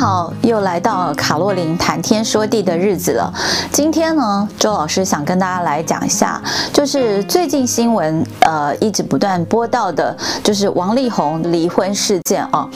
好，又来到卡洛琳谈天说地的日子了。今天呢，周老师想跟大家来讲一下，就是最近新闻呃一直不断播到的，就是王力宏离婚事件啊。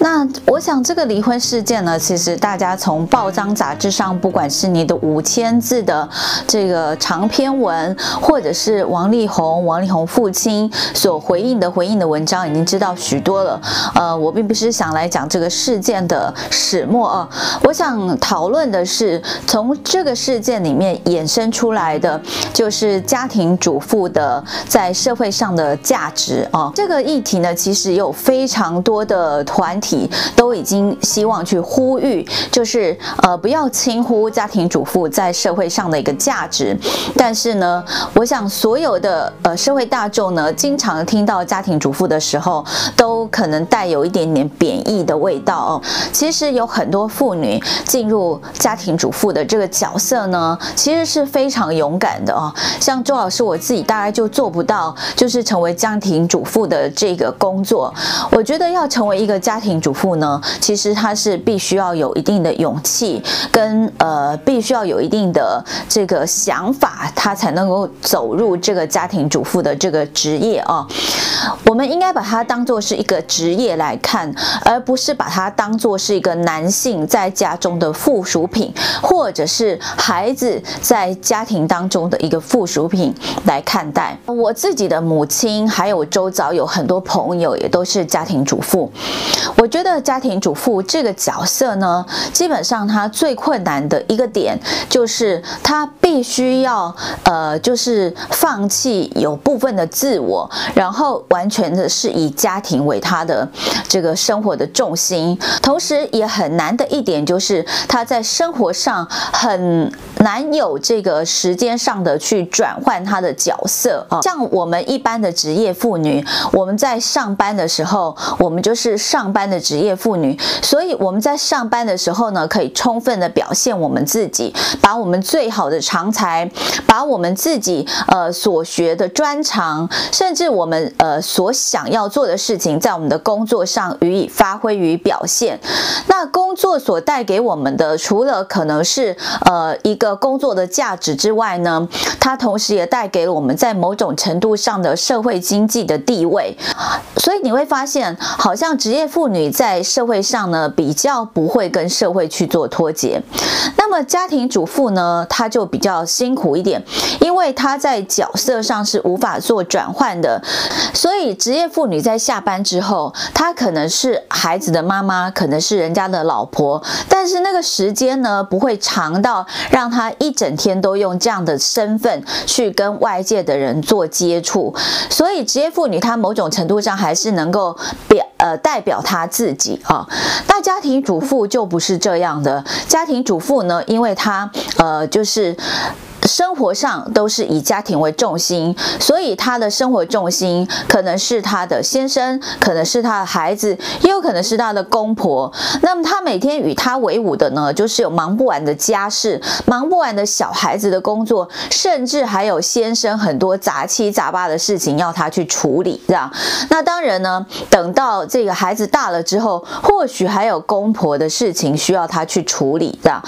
那我想这个离婚事件呢，其实大家从报章杂志上，不管是你的五千字的这个长篇文，或者是王力宏、王力宏父亲所回应的回应的文章，已经知道许多了。呃，我并不是想来讲这个事件的。始末啊，我想讨论的是从这个事件里面衍生出来的，就是家庭主妇的在社会上的价值啊。这个议题呢，其实有非常多的团体都已经希望去呼吁，就是呃不要轻忽家庭主妇在社会上的一个价值。但是呢，我想所有的呃社会大众呢，经常听到家庭主妇的时候，都可能带有一点点贬义的味道哦。其实。有有很多妇女进入家庭主妇的这个角色呢，其实是非常勇敢的哦。像周老师我自己大概就做不到，就是成为家庭主妇的这个工作。我觉得要成为一个家庭主妇呢，其实她是必须要有一定的勇气，跟呃，必须要有一定的这个想法，她才能够走入这个家庭主妇的这个职业啊。我们应该把它当做是一个职业来看，而不是把它当做是一个。男男性在家中的附属品，或者是孩子在家庭当中的一个附属品来看待。我自己的母亲，还有周遭有很多朋友，也都是家庭主妇。我觉得家庭主妇这个角色呢，基本上他最困难的一个点，就是他必须要呃，就是放弃有部分的自我，然后完全的是以家庭为他的这个生活的重心，同时也。很很难的一点就是，他在生活上很难有这个时间上的去转换他的角色啊。像我们一般的职业妇女，我们在上班的时候，我们就是上班的职业妇女，所以我们在上班的时候呢，可以充分的表现我们自己，把我们最好的长才，把我们自己呃所学的专长，甚至我们呃所想要做的事情，在我们的工作上予以发挥与表现。那工作所带给我们的，除了可能是呃一个工作的价值之外呢，它同时也带给了我们在某种程度上的社会经济的地位。所以你会发现，好像职业妇女在社会上呢，比较不会跟社会去做脱节。那么家庭主妇呢，她就比较辛苦一点，因为她在角色上是无法做转换的。所以职业妇女在下班之后，她可能是孩子的妈妈，可能是人家的老婆，但是那个时间呢，不会长到让他一整天都用这样的身份去跟外界的人做接触。所以职业妇女她某种程度上还是能够表呃代表她自己啊。那家庭主妇就不是这样的，家庭主妇呢，因为她呃就是。生活上都是以家庭为重心，所以他的生活重心可能是他的先生，可能是他的孩子，也有可能是他的公婆。那么他每天与他为伍的呢，就是有忙不完的家事，忙不完的小孩子的工作，甚至还有先生很多杂七杂八的事情要他去处理，这样。那当然呢，等到这个孩子大了之后，或许还有公婆的事情需要他去处理，这样。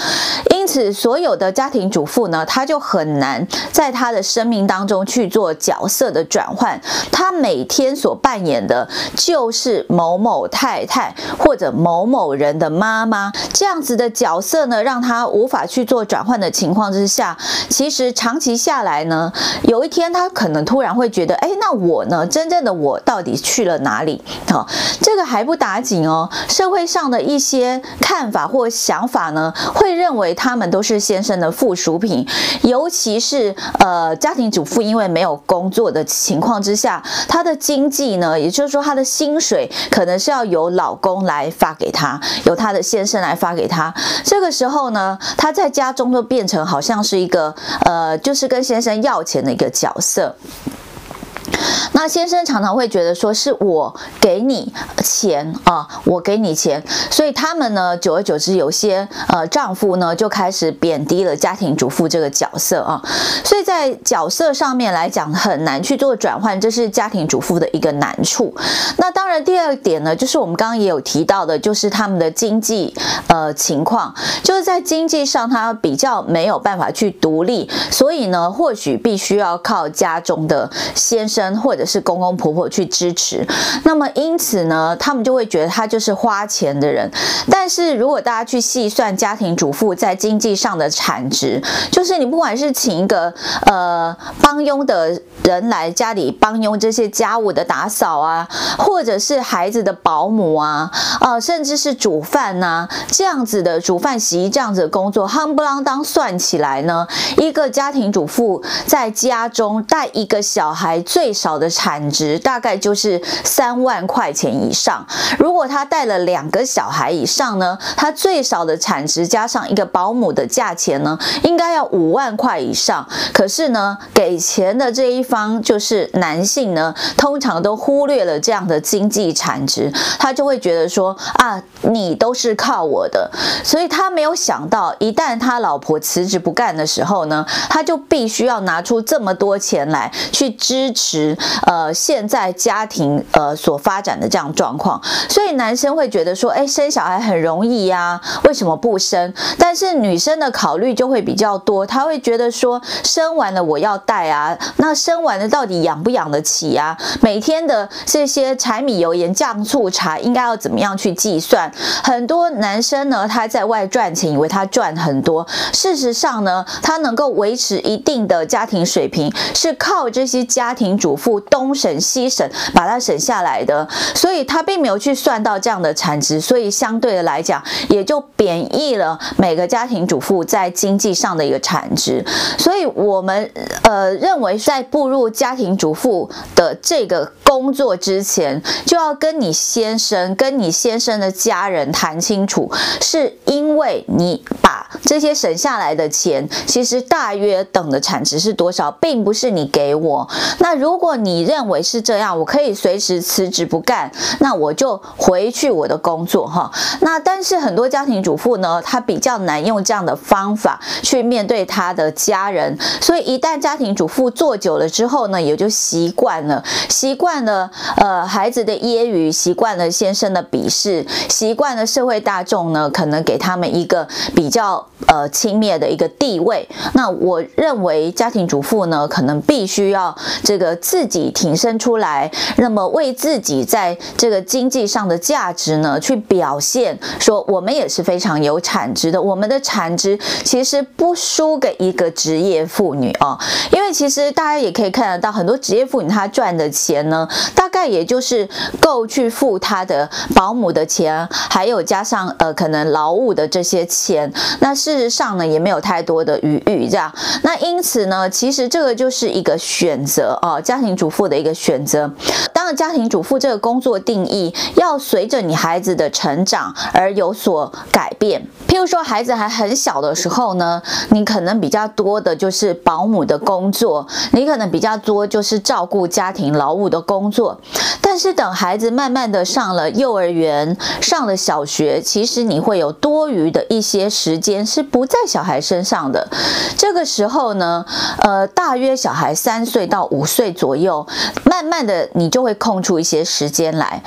因此，所有的家庭主妇呢，他就很难在他的生命当中去做角色的转换。他每天所扮演的就是某某太太或者某某人的妈妈这样子的角色呢，让他无法去做转换的情况之下，其实长期下来呢，有一天他可能突然会觉得，哎，那我呢？真正的我到底去了哪里？好，这个还不打紧哦。社会上的一些看法或想法呢，会认为他。他们都是先生的附属品，尤其是呃家庭主妇，因为没有工作的情况之下，她的经济呢，也就是说她的薪水可能是要由老公来发给她，由她的先生来发给她。这个时候呢，她在家中就变成好像是一个呃，就是跟先生要钱的一个角色。那先生常常会觉得说是我给你钱啊，我给你钱，所以他们呢，久而久之，有些呃丈夫呢就开始贬低了家庭主妇这个角色啊，所以在角色上面来讲很难去做转换，这是家庭主妇的一个难处。那当然，第二点呢，就是我们刚刚也有提到的，就是他们的经济呃情况，就是在经济上他比较没有办法去独立，所以呢，或许必须要靠家中的先生或者是公公婆婆去支持。那么因此呢，他们就会觉得他就是花钱的人。但是如果大家去细算家庭主妇在经济上的产值，就是你不管是请一个呃帮佣的人来家里帮佣这些家务的打扫啊，或者是孩子的保姆啊，呃，甚至是煮饭呐、这样子的煮饭洗衣这样子的工作，夯不啷当算起来呢，一个家庭主妇在家中带一个小孩最少的产值大概就是三万块钱以上。如果他带了两个小孩以上呢，他最少的产值加上一个保姆的价钱呢，应该要五万块以上。可是呢，给钱的这一方就是男性呢，通常都忽略了这样的经济产值，他就会觉得说啊，你都是靠我的，所以他没有想到，一旦他老婆辞职不干的时候呢，他就必须要拿出这么多钱来去支持呃现在家庭呃所发展的这样状况，所以男生会觉得说，哎，生小孩很容易呀，为什么不生？但是女生的考虑就会比较多，她会觉得说，生完了我要带啊，那生完了到底养不养得起呀？每天的这些柴米油盐酱醋茶应该要怎么样去计算？很多男生呢，他在外赚钱，以为他赚很多，事实上呢，他能够维持一定的家庭水平，是靠这些家庭主妇东省西省把它省下来的，所以他并没有去算到这样的产值，所以相对的来讲，也就贬义了每个家庭主妇在经济上的一个产值。所以我们呃认为，在步入家庭主妇的这个工作之前，就要跟你先生、跟你先生的家人谈清楚，是因为你把这些省下来的钱，其实大约等的产值是多少，并不是你给我。那如果你认为是这样，我可以随时辞职不干，那我就回去我的工作哈。那但是很多家庭主妇呢，她比较难用这样的方法去面对她的家人，所以一旦家庭主妇做久了之后呢，也就习惯了，习惯了呃孩子的揶揄，习惯了先生的鄙视，习惯了社会大众呢可能给他们一个比较呃轻蔑的一个地位。那我认为家庭主妇呢，可能必须要这个自己挺身出来，那么为自己在这个经济上的价值呢去表现，说我们也是非常有产值的，我们的产值其实不输给一个职业妇女啊，因为其实大家也可以看得到，很多职业妇女她赚的钱呢，大概也就是够去付她的保姆的钱，还有加上呃可能劳务的这些钱，那事实上呢也没有太多的余裕这样，那因此呢，其实这个就是一个选择啊，家庭主妇我的一个选择。家庭主妇这个工作定义要随着你孩子的成长而有所改变。譬如说，孩子还很小的时候呢，你可能比较多的就是保姆的工作，你可能比较多就是照顾家庭劳务的工作。但是等孩子慢慢的上了幼儿园，上了小学，其实你会有多余的一些时间是不在小孩身上的。这个时候呢，呃，大约小孩三岁到五岁左右，慢慢的你就会空出一些时间来。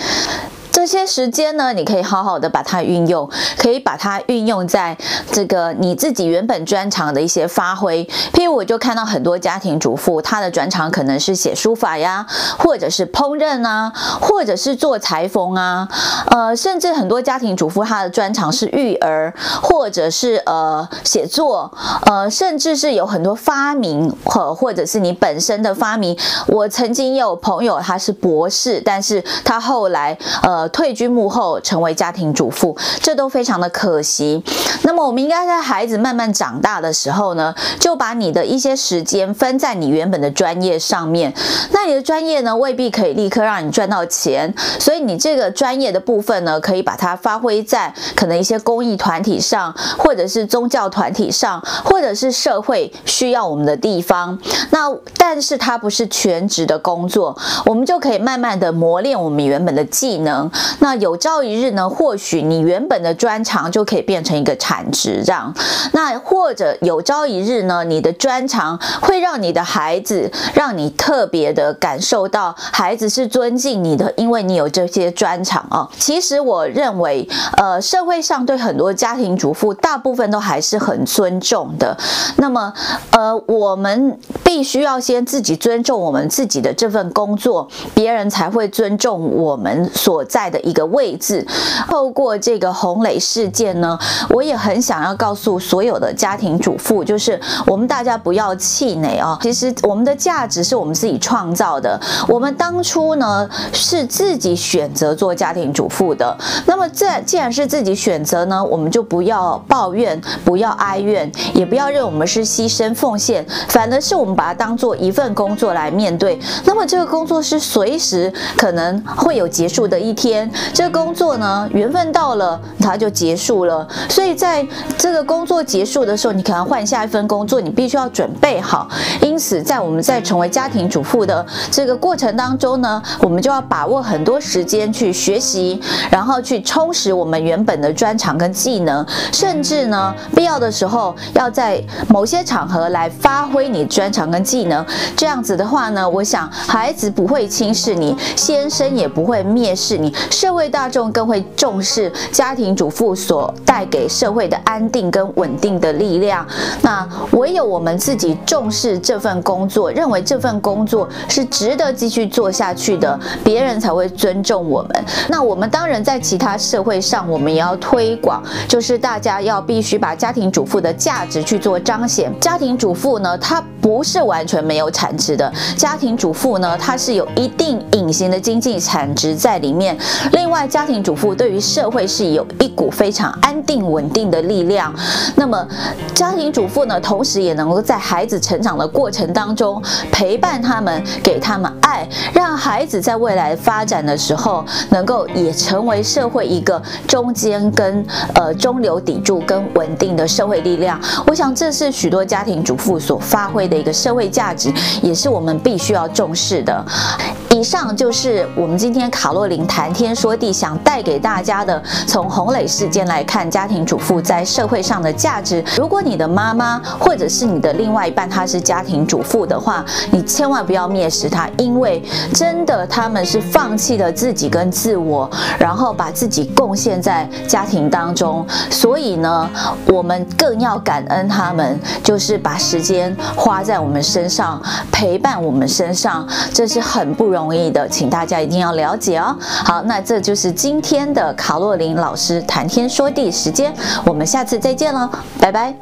这些时间呢，你可以好好的把它运用，可以把它运用在这个你自己原本专长的一些发挥。譬如，我就看到很多家庭主妇，她的专长可能是写书法呀，或者是烹饪啊，或者是做裁缝啊，呃，甚至很多家庭主妇她的专长是育儿，或者是呃写作，呃，甚至是有很多发明或或者是你本身的发明。我曾经有朋友，他是博士，但是他后来呃。退居幕后，成为家庭主妇，这都非常的可惜。那么我们应该在孩子慢慢长大的时候呢，就把你的一些时间分在你原本的专业上面。那你的专业呢，未必可以立刻让你赚到钱，所以你这个专业的部分呢，可以把它发挥在可能一些公益团体上，或者是宗教团体上，或者是社会需要我们的地方。那但是它不是全职的工作，我们就可以慢慢的磨练我们原本的技能。那有朝一日呢，或许你原本的专长就可以变成一个产值，这样。那或者有朝一日呢，你的专长会让你的孩子，让你特别的感受到孩子是尊敬你的，因为你有这些专长啊。其实我认为，呃，社会上对很多家庭主妇，大部分都还是很尊重的。那么，呃，我们必须要先自己尊重我们自己的这份工作，别人才会尊重我们所在在的一个位置。透过这个洪磊事件呢，我也很想要告诉所有的家庭主妇，就是我们大家不要气馁啊。其实我们的价值是我们自己创造的。我们当初呢是自己选择做家庭主妇的。那么这既然是自己选择呢，我们就不要抱怨，不要哀怨，也不要认为我们是牺牲奉献，反而是我们把它当做一份工作来面对。那么这个工作是随时可能会有结束的一天。天这个工作呢，缘分到了，它就结束了。所以在这个工作结束的时候，你可能换下一份工作，你必须要准备好。因此，在我们在成为家庭主妇的这个过程当中呢，我们就要把握很多时间去学习，然后去充实我们原本的专长跟技能，甚至呢，必要的时候要在某些场合来发挥你专长跟技能。这样子的话呢，我想孩子不会轻视你，先生也不会蔑视你，社会大众更会重视家庭主妇所带给社会的安定跟稳定的力量。那唯有我们自己重视这份工作，认为这份工作是值得继续做下去的，别人才会尊重我们。那我们当然在其他社会上，我们也要推广，就是大家要必须把家庭主妇的价值去做彰显。家庭主妇呢，她不是完全没有产值的，家庭主妇呢，她是有一定隐形的经济产值在里面。另外，家庭主妇对于社会是有一股非常安定稳定的力量。那么，家庭主妇呢，同时也能够在孩子成长的过程当中陪伴他们，给他们爱，让孩子在未来发展的时候，能够也成为社会一个中间跟呃中流砥柱跟稳定的社会力量。我想这是许多家庭主妇所发挥的一个社会价值，也是我们必须要重视的。以上就是我们今天卡洛琳谈天说地想带给大家的，从洪磊事件来看家庭主妇在社会上的价值。如果你的妈妈或者是你的另外一半她是家庭主妇的话，你千万不要蔑视她，因为真的他们是放弃了自己跟自我，然后把自己贡献在家庭当中。所以呢，我们更要感恩他们，就是把时间花在我们身上，陪伴我们身上，这是很不容同意的，请大家一定要了解哦。好，那这就是今天的卡洛琳老师谈天说地时间，我们下次再见了，拜拜。